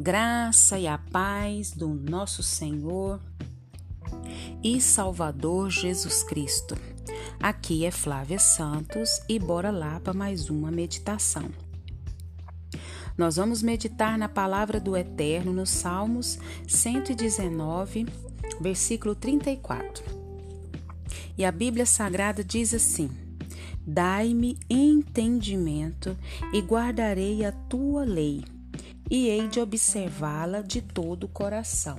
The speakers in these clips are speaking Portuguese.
graça e a paz do nosso Senhor e Salvador Jesus Cristo. Aqui é Flávia Santos e bora lá para mais uma meditação. Nós vamos meditar na palavra do Eterno nos Salmos 119, versículo 34. E a Bíblia Sagrada diz assim: Dai-me entendimento e guardarei a tua lei e hei de observá-la de todo o coração.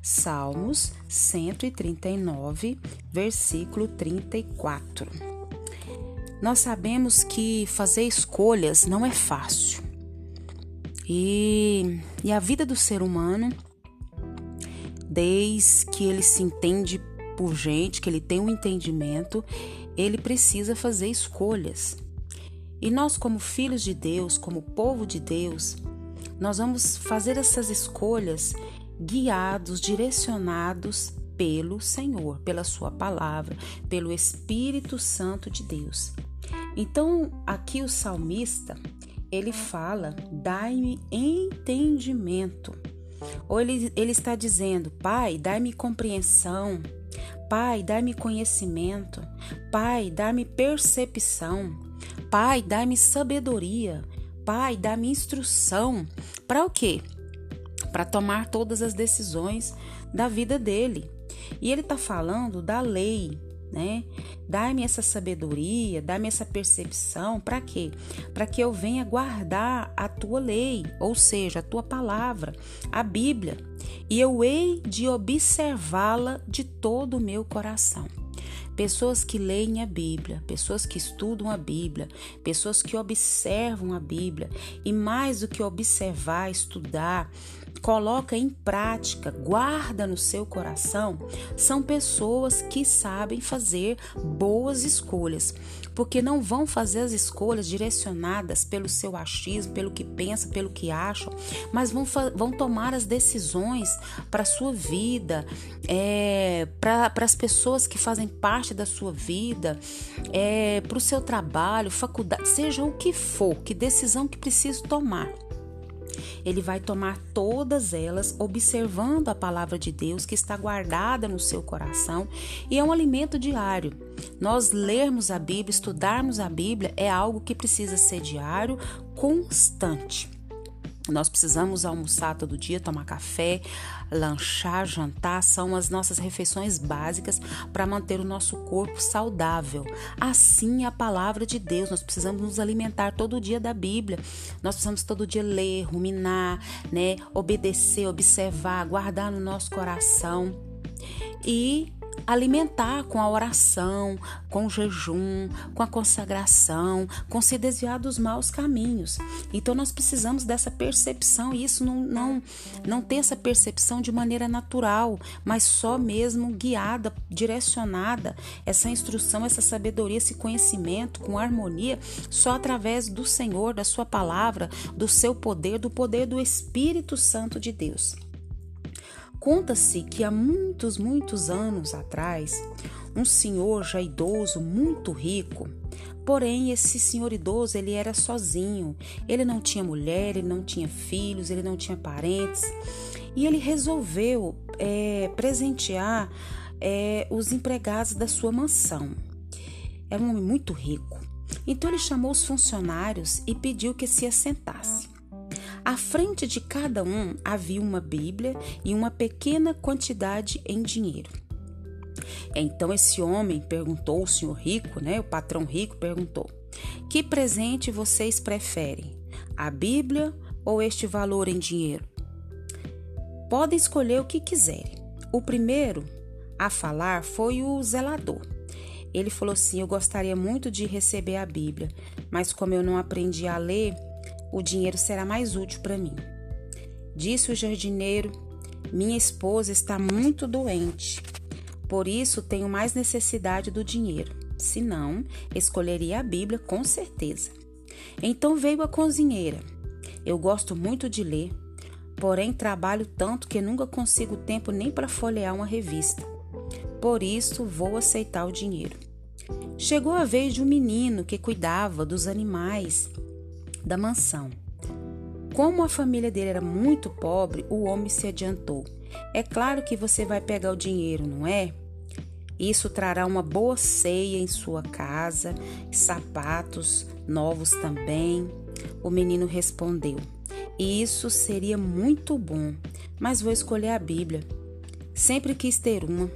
Salmos 139, versículo 34. Nós sabemos que fazer escolhas não é fácil. E, e a vida do ser humano, desde que ele se entende por gente, que ele tem um entendimento, ele precisa fazer escolhas. E nós, como filhos de Deus, como povo de Deus, nós vamos fazer essas escolhas guiados, direcionados pelo Senhor, pela Sua palavra, pelo Espírito Santo de Deus. Então, aqui o salmista ele fala: dai-me entendimento. Ou ele, ele está dizendo: Pai, dai-me compreensão. Pai, dai-me conhecimento. Pai, dai-me percepção. Pai, dai-me sabedoria. Pai, dá-me instrução. Para o quê? Para tomar todas as decisões da vida dele. E ele está falando da lei, né? Dá-me essa sabedoria, dá-me essa percepção, para quê? Para que eu venha guardar a tua lei, ou seja, a tua palavra, a Bíblia, e eu hei de observá-la de todo o meu coração. Pessoas que leem a Bíblia, pessoas que estudam a Bíblia, pessoas que observam a Bíblia e mais do que observar, estudar, coloca em prática, guarda no seu coração, são pessoas que sabem fazer boas escolhas, porque não vão fazer as escolhas direcionadas pelo seu achismo, pelo que pensa, pelo que acham, mas vão, vão tomar as decisões para a sua vida, é, para as pessoas que fazem parte da sua vida, é, para o seu trabalho, faculdade, seja o que for, que decisão que precisa tomar. Ele vai tomar todas elas observando a palavra de Deus que está guardada no seu coração e é um alimento diário. Nós lermos a Bíblia, estudarmos a Bíblia é algo que precisa ser diário, constante. Nós precisamos almoçar todo dia, tomar café, lanchar, jantar, são as nossas refeições básicas para manter o nosso corpo saudável. Assim é a palavra de Deus, nós precisamos nos alimentar todo dia da Bíblia. Nós precisamos todo dia ler, ruminar, né, obedecer, observar, guardar no nosso coração. E alimentar com a oração, com o jejum, com a consagração, com se desviar dos maus caminhos. Então nós precisamos dessa percepção e isso não, não, não ter essa percepção de maneira natural, mas só mesmo guiada, direcionada, essa instrução, essa sabedoria, esse conhecimento com harmonia, só através do Senhor, da Sua palavra, do seu poder, do poder do Espírito Santo de Deus. Conta-se que há muitos, muitos anos atrás, um senhor já idoso, muito rico, porém esse senhor idoso ele era sozinho, ele não tinha mulher, ele não tinha filhos, ele não tinha parentes, e ele resolveu é, presentear é, os empregados da sua mansão. Era um homem muito rico. Então ele chamou os funcionários e pediu que se assentasse. À frente de cada um havia uma Bíblia e uma pequena quantidade em dinheiro. Então esse homem perguntou, o senhor rico, né, o patrão rico perguntou: "Que presente vocês preferem? A Bíblia ou este valor em dinheiro?" Podem escolher o que quiserem. O primeiro a falar foi o zelador. Ele falou assim: Eu gostaria muito de receber a Bíblia, mas como eu não aprendi a ler, o dinheiro será mais útil para mim. Disse o jardineiro: Minha esposa está muito doente, por isso tenho mais necessidade do dinheiro. Se não, escolheria a Bíblia com certeza. Então veio a cozinheira. Eu gosto muito de ler, porém trabalho tanto que nunca consigo tempo nem para folhear uma revista. Por isso vou aceitar o dinheiro. Chegou a vez de um menino que cuidava dos animais da mansão. Como a família dele era muito pobre, o homem se adiantou. É claro que você vai pegar o dinheiro, não é? Isso trará uma boa ceia em sua casa, sapatos novos também. O menino respondeu: Isso seria muito bom, mas vou escolher a Bíblia. Sempre quis ter uma.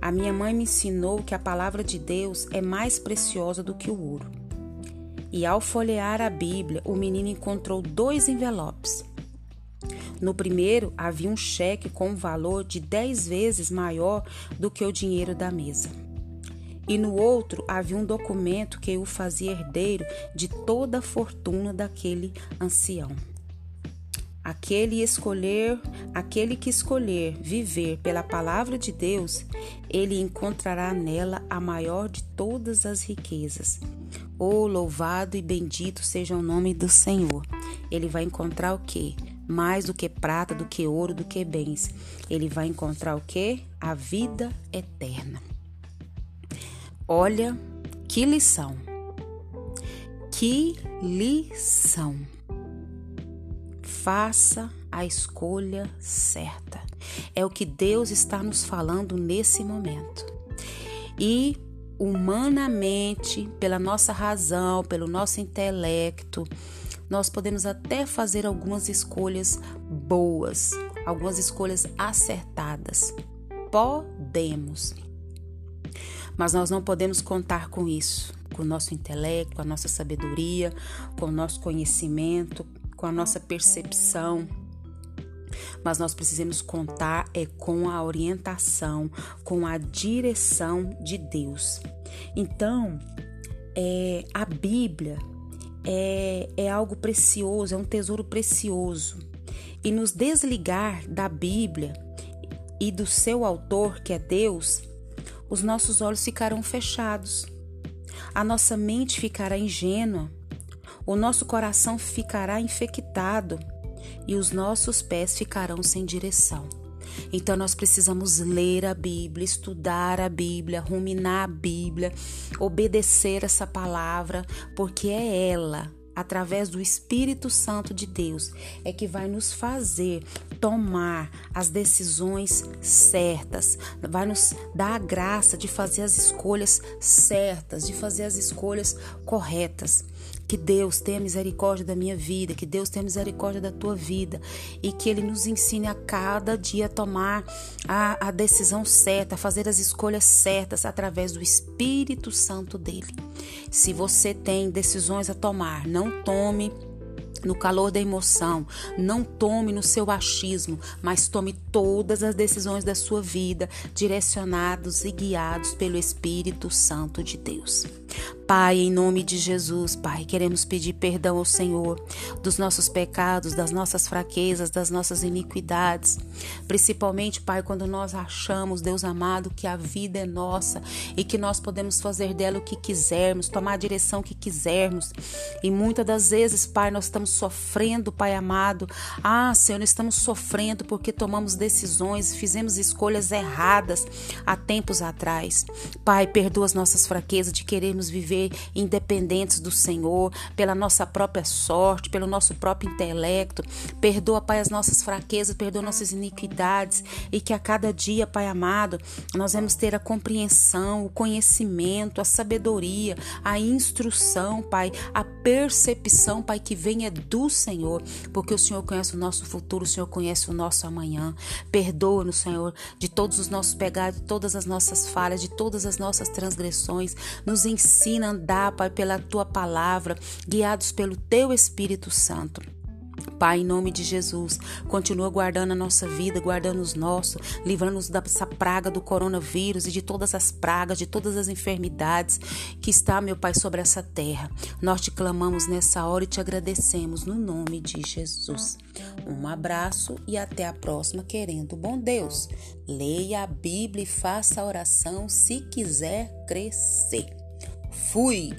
A minha mãe me ensinou que a palavra de Deus é mais preciosa do que o ouro. E ao folhear a Bíblia, o menino encontrou dois envelopes. No primeiro havia um cheque com um valor de dez vezes maior do que o dinheiro da mesa. E no outro havia um documento que o fazia herdeiro de toda a fortuna daquele ancião. Aquele escolher, aquele que escolher viver pela palavra de Deus, ele encontrará nela a maior de todas as riquezas. Oh, louvado e bendito seja o nome do Senhor. Ele vai encontrar o quê? Mais do que prata, do que ouro, do que bens. Ele vai encontrar o quê? A vida eterna. Olha que lição. Que lição. Faça a escolha certa. É o que Deus está nos falando nesse momento. E humanamente, pela nossa razão, pelo nosso intelecto, nós podemos até fazer algumas escolhas boas, algumas escolhas acertadas. Podemos. Mas nós não podemos contar com isso, com o nosso intelecto, com a nossa sabedoria, com o nosso conhecimento, com a nossa percepção, mas nós precisamos contar é com a orientação, com a direção de Deus. Então, é, a Bíblia é, é algo precioso, é um tesouro precioso. E nos desligar da Bíblia e do seu autor, que é Deus, os nossos olhos ficarão fechados, a nossa mente ficará ingênua o nosso coração ficará infectado e os nossos pés ficarão sem direção. Então nós precisamos ler a Bíblia, estudar a Bíblia, ruminar a Bíblia, obedecer essa palavra, porque é ela através do Espírito Santo de Deus, é que vai nos fazer tomar as decisões certas, vai nos dar a graça de fazer as escolhas certas, de fazer as escolhas corretas. Que Deus tenha misericórdia da minha vida, que Deus tenha misericórdia da tua vida e que Ele nos ensine a cada dia a tomar a, a decisão certa, a fazer as escolhas certas através do Espírito Santo dele. Se você tem decisões a tomar, não tome no calor da emoção. Não tome no seu achismo, mas tome todas as decisões da sua vida direcionados e guiados pelo Espírito Santo de Deus. Pai, em nome de Jesus, Pai, queremos pedir perdão ao Senhor dos nossos pecados, das nossas fraquezas, das nossas iniquidades. Principalmente, Pai, quando nós achamos, Deus amado, que a vida é nossa e que nós podemos fazer dela o que quisermos, tomar a direção que quisermos. E muitas das vezes, Pai, nós estamos sofrendo, Pai amado. Ah, Senhor, nós estamos sofrendo porque tomamos decisões, fizemos escolhas erradas há tempos atrás. Pai, perdoa as nossas fraquezas de querermos viver independentes do Senhor, pela nossa própria sorte, pelo nosso próprio intelecto. Perdoa, Pai, as nossas fraquezas, perdoa nossas iniquidades e que a cada dia, Pai amado, nós vamos ter a compreensão, o conhecimento, a sabedoria, a instrução, Pai, a percepção, Pai, que venha do Senhor, porque o Senhor conhece o nosso futuro, o Senhor conhece o nosso amanhã. Perdoa-nos, Senhor, de todos os nossos pecados, de todas as nossas falhas, de todas as nossas transgressões. Nos ensina a andar, Pai, pela tua palavra, guiados pelo teu Espírito Santo. Pai, em nome de Jesus, continua guardando a nossa vida, guardando os nossos, livrando-nos dessa praga do coronavírus e de todas as pragas, de todas as enfermidades que está, meu Pai, sobre essa terra. Nós te clamamos nessa hora e te agradecemos no nome de Jesus. Um abraço e até a próxima, querendo bom Deus. Leia a Bíblia e faça a oração se quiser crescer. Fui!